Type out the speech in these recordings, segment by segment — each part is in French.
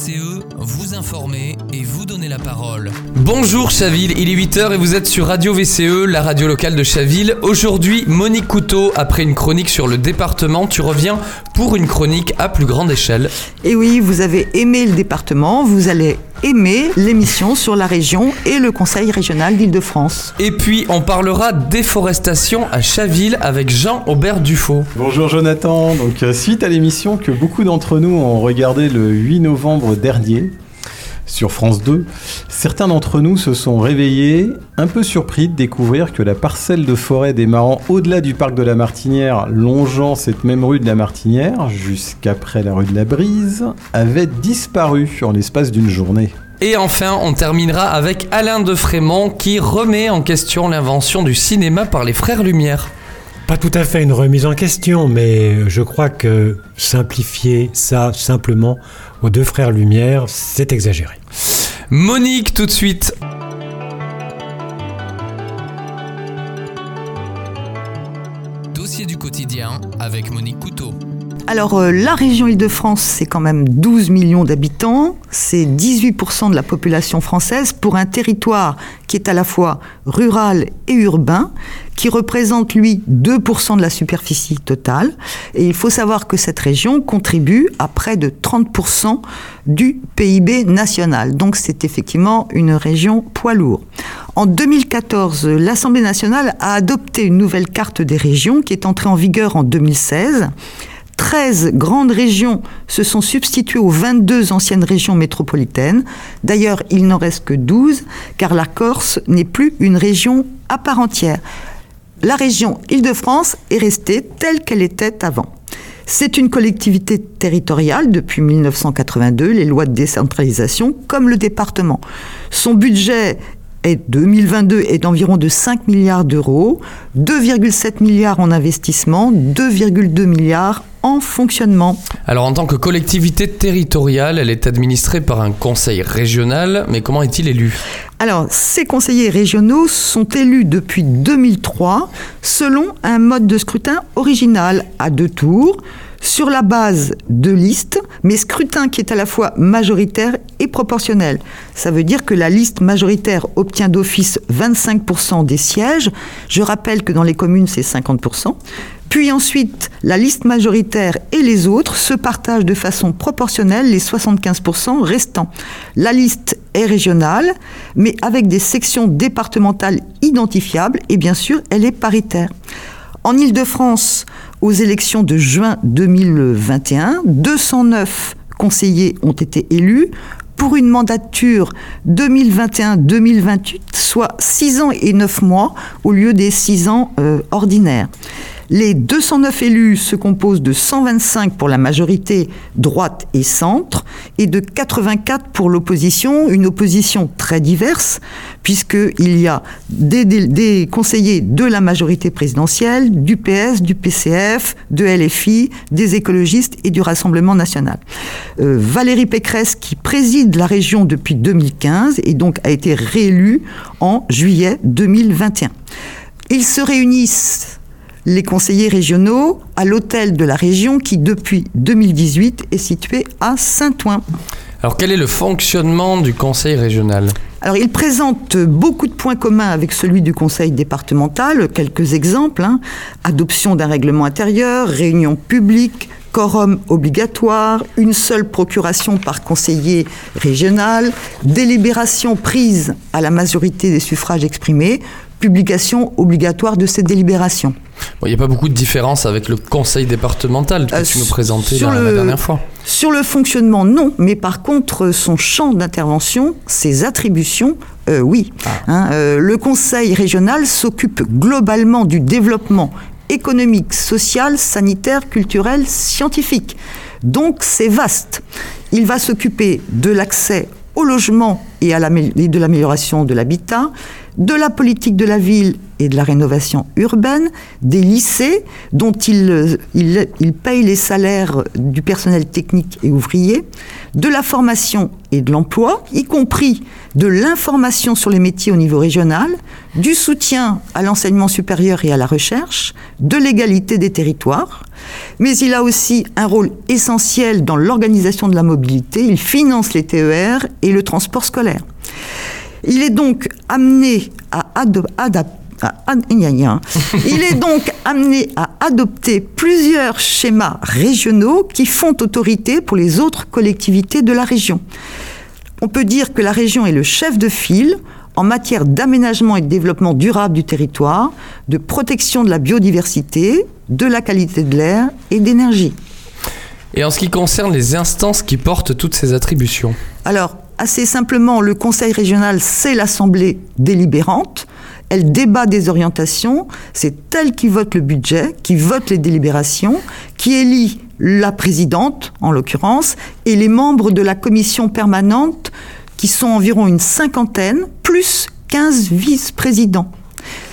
VCE, vous informer et vous donner la parole. Bonjour Chaville, il est 8h et vous êtes sur Radio VCE, la radio locale de Chaville. Aujourd'hui, Monique Couteau, après une chronique sur le département, tu reviens pour une chronique à plus grande échelle. Et oui, vous avez aimé le département, vous allez aimer l'émission sur la région et le Conseil régional d'Île-de-France. Et puis, on parlera déforestation à Chaville avec Jean-Aubert Dufaux. Bonjour Jonathan, donc euh, suite à l'émission que beaucoup d'entre nous ont regardé le 8 novembre dernier, sur France 2, certains d'entre nous se sont réveillés un peu surpris de découvrir que la parcelle de forêt démarrant au-delà du parc de la Martinière, longeant cette même rue de la Martinière jusqu'après la rue de la Brise, avait disparu en l'espace d'une journée. Et enfin, on terminera avec Alain de Frémont qui remet en question l'invention du cinéma par les frères Lumière. Pas tout à fait une remise en question, mais je crois que simplifier ça simplement aux deux frères Lumière, c'est exagéré. Monique, tout de suite. Dossier du quotidien avec Monique Couteau. Alors, euh, la région Île-de-France, c'est quand même 12 millions d'habitants, c'est 18% de la population française pour un territoire qui est à la fois rural et urbain, qui représente, lui, 2% de la superficie totale. Et il faut savoir que cette région contribue à près de 30% du PIB national. Donc, c'est effectivement une région poids lourd. En 2014, l'Assemblée nationale a adopté une nouvelle carte des régions qui est entrée en vigueur en 2016. 13 grandes régions se sont substituées aux 22 anciennes régions métropolitaines. D'ailleurs, il n'en reste que 12, car la Corse n'est plus une région à part entière. La région Île-de-France est restée telle qu'elle était avant. C'est une collectivité territoriale depuis 1982, les lois de décentralisation, comme le département. Son budget est 2022 est d'environ de 5 milliards d'euros, 2,7 milliards en investissement, 2,2 milliards en fonctionnement. Alors en tant que collectivité territoriale, elle est administrée par un conseil régional, mais comment est-il élu? Alors ces conseillers régionaux sont élus depuis 2003 selon un mode de scrutin original à deux tours sur la base de listes, mais scrutin qui est à la fois majoritaire et proportionnel. Ça veut dire que la liste majoritaire obtient d'office 25% des sièges. Je rappelle que dans les communes, c'est 50%. Puis ensuite, la liste majoritaire et les autres se partagent de façon proportionnelle les 75% restants. La liste est régionale, mais avec des sections départementales identifiables et bien sûr, elle est paritaire. En Ile-de-France, aux élections de juin 2021, 209 conseillers ont été élus pour une mandature 2021-2028, soit 6 ans et 9 mois au lieu des 6 ans euh, ordinaires. Les 209 élus se composent de 125 pour la majorité droite et centre et de 84 pour l'opposition, une opposition très diverse puisqu'il y a des, conseillers de la majorité présidentielle, du PS, du PCF, de LFI, des écologistes et du Rassemblement national. Euh, Valérie Pécresse, qui préside la région depuis 2015 et donc a été réélue en juillet 2021. Ils se réunissent les conseillers régionaux à l'hôtel de la région qui, depuis 2018, est situé à Saint-Ouen. Alors quel est le fonctionnement du conseil régional? Alors, il présente beaucoup de points communs avec celui du conseil départemental. Quelques exemples hein. adoption d'un règlement intérieur, réunion publique, quorum obligatoire, une seule procuration par conseiller régional, délibération prise à la majorité des suffrages exprimés, publication obligatoire de cette délibération. Il n'y a pas beaucoup de différence avec le conseil départemental que euh, tu nous présentais la, le, la, dernière fois. Sur le fonctionnement, non, mais par contre, son champ d'intervention, ses attributions, euh, oui. Ah. Hein, euh, le conseil régional s'occupe globalement du développement économique, social, sanitaire, culturel, scientifique. Donc c'est vaste. Il va s'occuper de l'accès au logement et, à la, et de l'amélioration de l'habitat, de la politique de la ville et de la rénovation urbaine, des lycées dont il, paye les salaires du personnel technique et ouvrier, de la formation et de l'emploi, y compris de l'information sur les métiers au niveau régional, du soutien à l'enseignement supérieur et à la recherche, de l'égalité des territoires, Mais il a aussi un rôle essentiel dans l'organisation de la mobilité. Il finance les TER et le transport scolaire. Il est donc amené à adapter il est donc amené à adopter plusieurs schémas régionaux qui font autorité pour les autres collectivités de la région. On peut dire que la région est le chef de file en matière d'aménagement et de développement durable du territoire, de protection de la biodiversité, de la qualité de l'air et d'énergie. Et en ce qui concerne les instances qui portent toutes ces attributions? Alors, assez simplement, le Conseil régional, c'est l'Assemblée délibérante elle débat des orientations, c'est elle qui vote le budget, qui vote les délibérations, qui élit la présidente, en l'occurrence, et les membres de la commission permanente, qui sont environ une cinquantaine, plus 15 vice-présidents.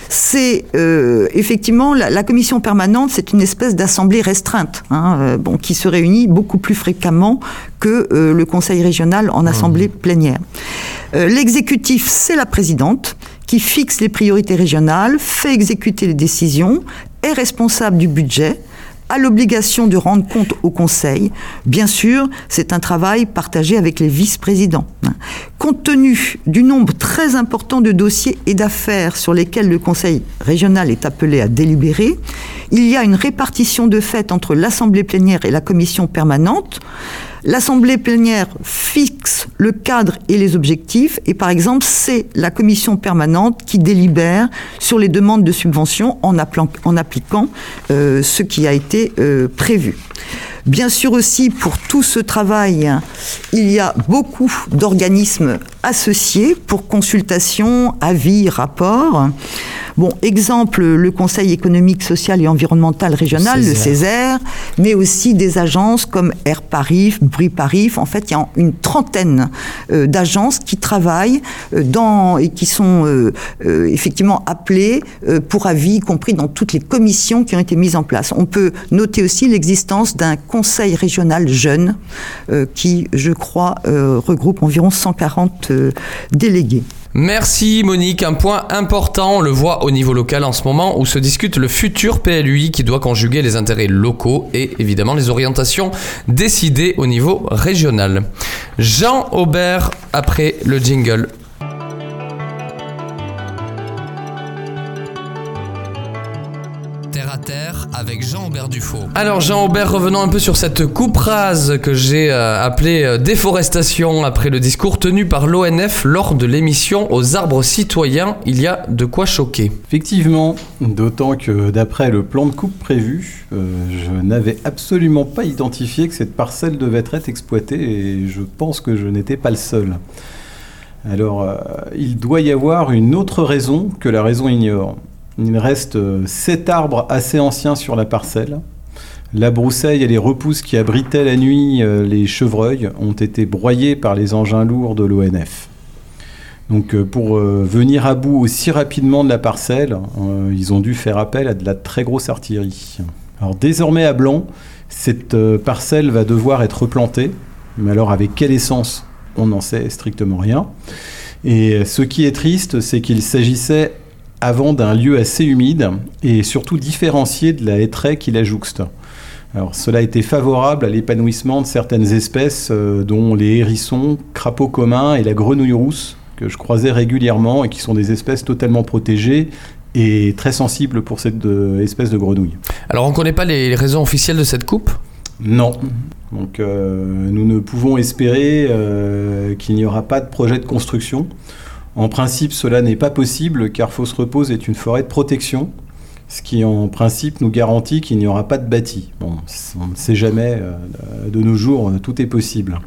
C'est euh, effectivement la, commission permanente, c'est une espèce d'assemblée restreinte, hein, euh, bon, qui se réunit beaucoup plus fréquemment que euh, le conseil régional en assemblée mmh. plénière. L'exécutif, c'est la présidente qui fixe les priorités régionales, fait exécuter les décisions, est responsable du budget, a l'obligation de rendre compte au Conseil. Bien sûr, c'est un travail partagé avec les vice-présidents. Compte tenu du nombre très important de dossiers et d'affaires sur lesquels le Conseil régional est appelé à délibérer, il y a une répartition de fait entre l'Assemblée plénière et la Commission permanente. L'Assemblée plénière fixe le cadre et les objectifs et par exemple c'est la commission permanente qui délibère sur les demandes de subventions en, appliquant, euh, ce qui a été euh, prévu. Bien sûr aussi, pour tout ce travail, il y a beaucoup d'organismes associés pour consultation, avis, rapports. Bon, exemple, le Conseil économique, social et environnemental régional, le Césaire, mais aussi des agences comme Air Paris, Bruit Paris. En fait, il y a une trentaine euh, d'agences qui travaillent euh, dans, et qui sont euh, effectivement appelées pour avis, y compris dans toutes les commissions qui ont été mises en place. On peut noter aussi l'existence d'un conseil régional jeune qui, je crois, regroupe environ 140 délégués. Merci Monique. Un point important, on le voit au niveau local en ce moment où se discute le futur PLUI qui doit conjuguer les intérêts locaux et évidemment les orientations décidées au niveau régional. Jean Aubert après le jingle. Avec Jean-Aubert Dufaux. Alors Jean-Aubert, revenons un peu sur cette coupe rase que j'ai euh, appelée euh, déforestation après le discours tenu par l'ONF lors de l'émission aux arbres citoyens. Il y a de quoi choquer. Effectivement, d'autant que d'après le plan de coupe prévu, euh, je n'avais absolument pas identifié que cette parcelle devait être exploitée et je pense que je n'étais pas le seul. Alors, il doit y avoir une autre raison que la raison ignore. Il reste euh, sept arbres assez anciens sur la parcelle. La broussaille et les repousses qui abritaient la nuit euh, les chevreuils ont été broyés par les engins lourds de l'ONF. Donc euh, pour venir à bout aussi rapidement de la parcelle, ils ont dû faire appel à de la très grosse artillerie. Alors désormais à Blanc, cette parcelle va devoir être replantée, mais alors avec quelle essence On n'en sait strictement rien. Et ce qui est triste, c'est qu'il s'agissait avant d'un lieu assez humide et surtout différencié de la hêtraie qui la jouxte. Alors, cela a été favorable à l'épanouissement de certaines espèces, euh, dont les hérissons, crapauds communs et la grenouille rousse, que je croisais régulièrement et qui sont des espèces totalement protégées et très sensibles pour cette euh, espèce de grenouille. Alors, on ne connaît pas les raisons officielles de cette coupe? Non. Donc, euh, nous ne pouvons espérer qu'il n'y aura pas de projet de construction. En principe, cela n'est pas possible car Fausse Repose est une forêt de protection, ce qui en principe nous garantit qu'il n'y aura pas de bâti. Bon, on ne sait jamais, euh, de nos jours, euh, tout est possible.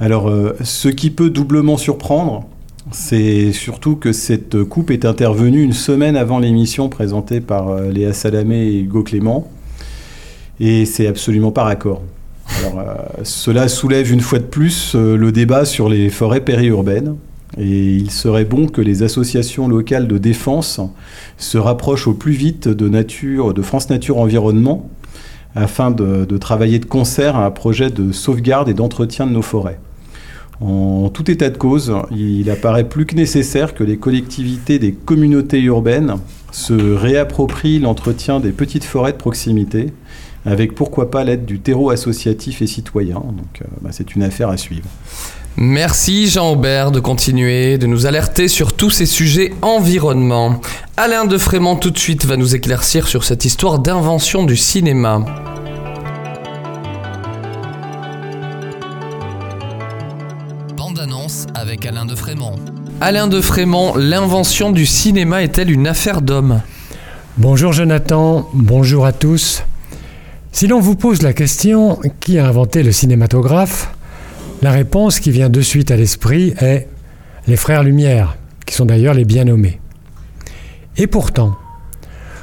Alors, euh, ce qui peut doublement surprendre, c'est surtout que cette coupe est intervenue une semaine avant l'émission présentée par Léa Salamé et Hugo Clément, et c'est absolument pas raccord. Alors, cela soulève une fois de plus le débat sur les forêts périurbaines. Et il serait bon que les associations locales de défense se rapprochent au plus vite de, France Nature Environnement afin de, travailler de concert à un projet de sauvegarde et d'entretien de nos forêts. En tout état de cause, il apparaît plus que nécessaire que les collectivités des communautés urbaines se réapproprie l'entretien des petites forêts de proximité, avec pourquoi pas l'aide du terreau associatif et citoyen. Donc euh, bah, c'est une affaire à suivre. Merci Jean-Aubert de continuer de nous alerter sur tous ces sujets environnement. Alain de Frémont tout de suite va nous éclaircir sur cette histoire d'invention du cinéma. Bande annonce avec Alain de Frémont. Alain de Frémont, l'invention du cinéma est-elle une affaire d'homme? Bonjour Jonathan, bonjour à tous. Si l'on vous pose la question qui a inventé le cinématographe, la réponse qui vient de suite à l'esprit est les frères Lumière, qui sont d'ailleurs les bien nommés. Et pourtant,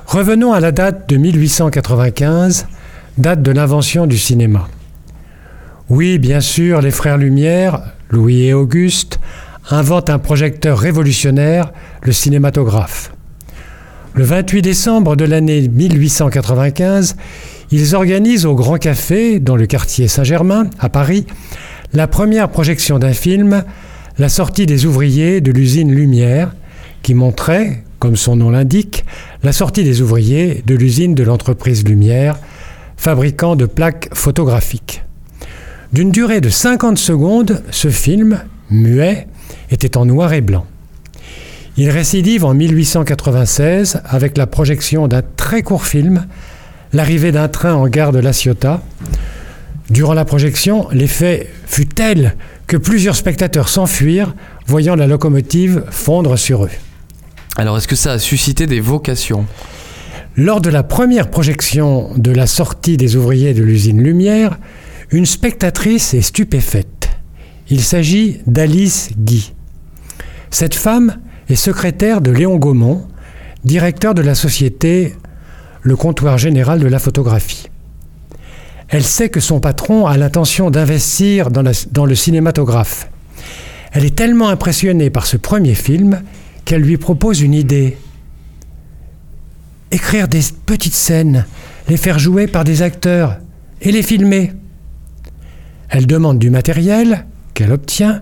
revenons à la date de 1895, date de l'invention du cinéma. Oui, bien sûr, les frères Lumière, Louis et Auguste, inventent un projecteur révolutionnaire, le cinématographe. Le 28 décembre de l'année 1895, ils organisent au Grand Café, dans le quartier Saint-Germain, à Paris, la première projection d'un film, La sortie des ouvriers de l'usine Lumière, qui montrait, comme son nom l'indique, la sortie des ouvriers de l'usine de l'entreprise Lumière, fabricant de plaques photographiques. D'une durée de 50 secondes, ce film, muet, était en noir et blanc. Il récidive en 1896 avec la projection d'un très court film, L'arrivée d'un train en gare de La Ciotat, Durant la projection, l'effet fut tel que plusieurs spectateurs s'enfuirent, voyant la locomotive fondre sur eux. Alors est-ce que ça a suscité des vocations? Lors de la première projection de la sortie des ouvriers de l'usine Lumière, une spectatrice est stupéfaite. Il s'agit d'Alice Guy. Cette femme est secrétaire de Léon Gaumont, directeur de la société Le Comptoir Général de la Photographie. Elle sait que son patron a l'intention d'investir dans, le cinématographe. Elle est tellement impressionnée par ce premier film qu'elle lui propose une idée. Écrire des petites scènes, les faire jouer par des acteurs et les filmer. Elle demande du matériel qu'elle obtient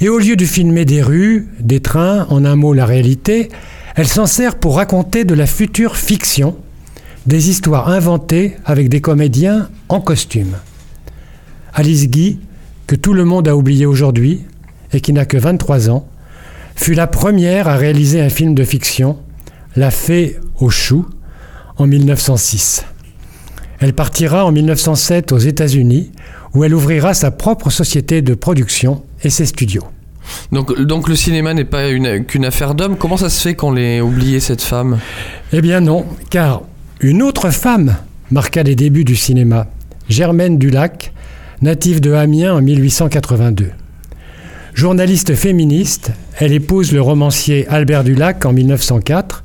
et au lieu de filmer des rues, des trains, en un mot la réalité, elle s'en sert pour raconter de la future fiction des histoires inventées avec des comédiens en costume. Alice Guy, que tout le monde a oublié aujourd'hui et qui n'a que 23 ans, fut la première à réaliser un film de fiction, La Fée aux choux, en 1906. Elle partira en 1907 aux États-Unis, où elle ouvrira sa propre société de production et ses studios. Donc, donc le cinéma n'est pas qu'une affaire d'hommes. Comment ça se fait qu'on l'ait oublié, cette femme? Eh bien non, car une autre femme marqua les débuts du cinéma, Germaine Dulac, native de Amiens en 1882. Journaliste féministe, elle épouse le romancier Albert Dulac en 1904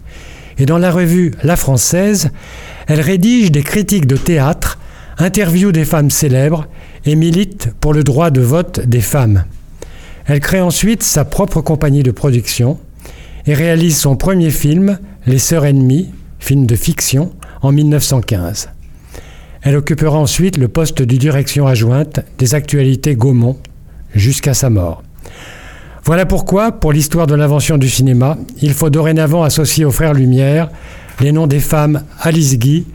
et dans la revue La Française, elle rédige des critiques de théâtre, interviewe des femmes célèbres et milite pour le droit de vote des femmes. Elle crée ensuite sa propre compagnie de production et réalise son premier film, Les Sœurs Ennemies, film de fiction, en 1915. Elle occupera ensuite le poste de direction adjointe des actualités Gaumont jusqu'à sa mort. Voilà pourquoi, pour l'histoire de l'invention du cinéma, il faut dorénavant associer aux frères Lumière les noms des femmes Alice Guy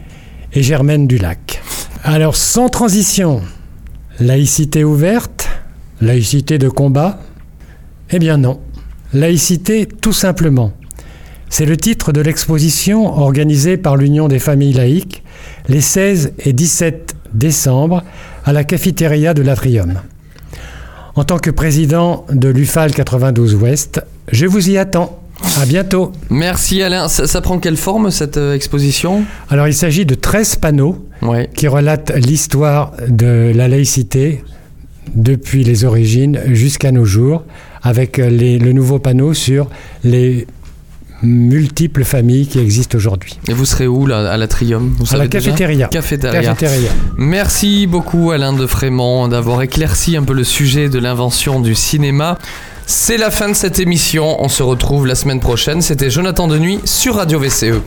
et Germaine Dulac. Alors, sans transition, laïcité ouverte, laïcité de combat? Eh bien non, laïcité tout simplement. C'est le titre de l'exposition organisée par l'Union des familles laïques les 16 et 17 décembre à la cafétéria de l'Atrium. En tant que président de l'UFAL 92 Ouest, je vous y attends. À bientôt. Merci Alain. Ça, prend quelle forme cette euh, exposition? Alors il s'agit de 13 panneaux qui relatent l'histoire de la laïcité depuis les origines jusqu'à nos jours, avec euh, le nouveau panneau sur les multiples familles qui existent aujourd'hui. Et vous serez où là, à l'Atrium? À la cafétéria. cafétéria. Merci beaucoup Alain de Frémont d'avoir éclairci un peu le sujet de l'invention du cinéma. C'est la fin de cette émission, on se retrouve la semaine prochaine. C'était Jonathan Denuy sur Radio VCE.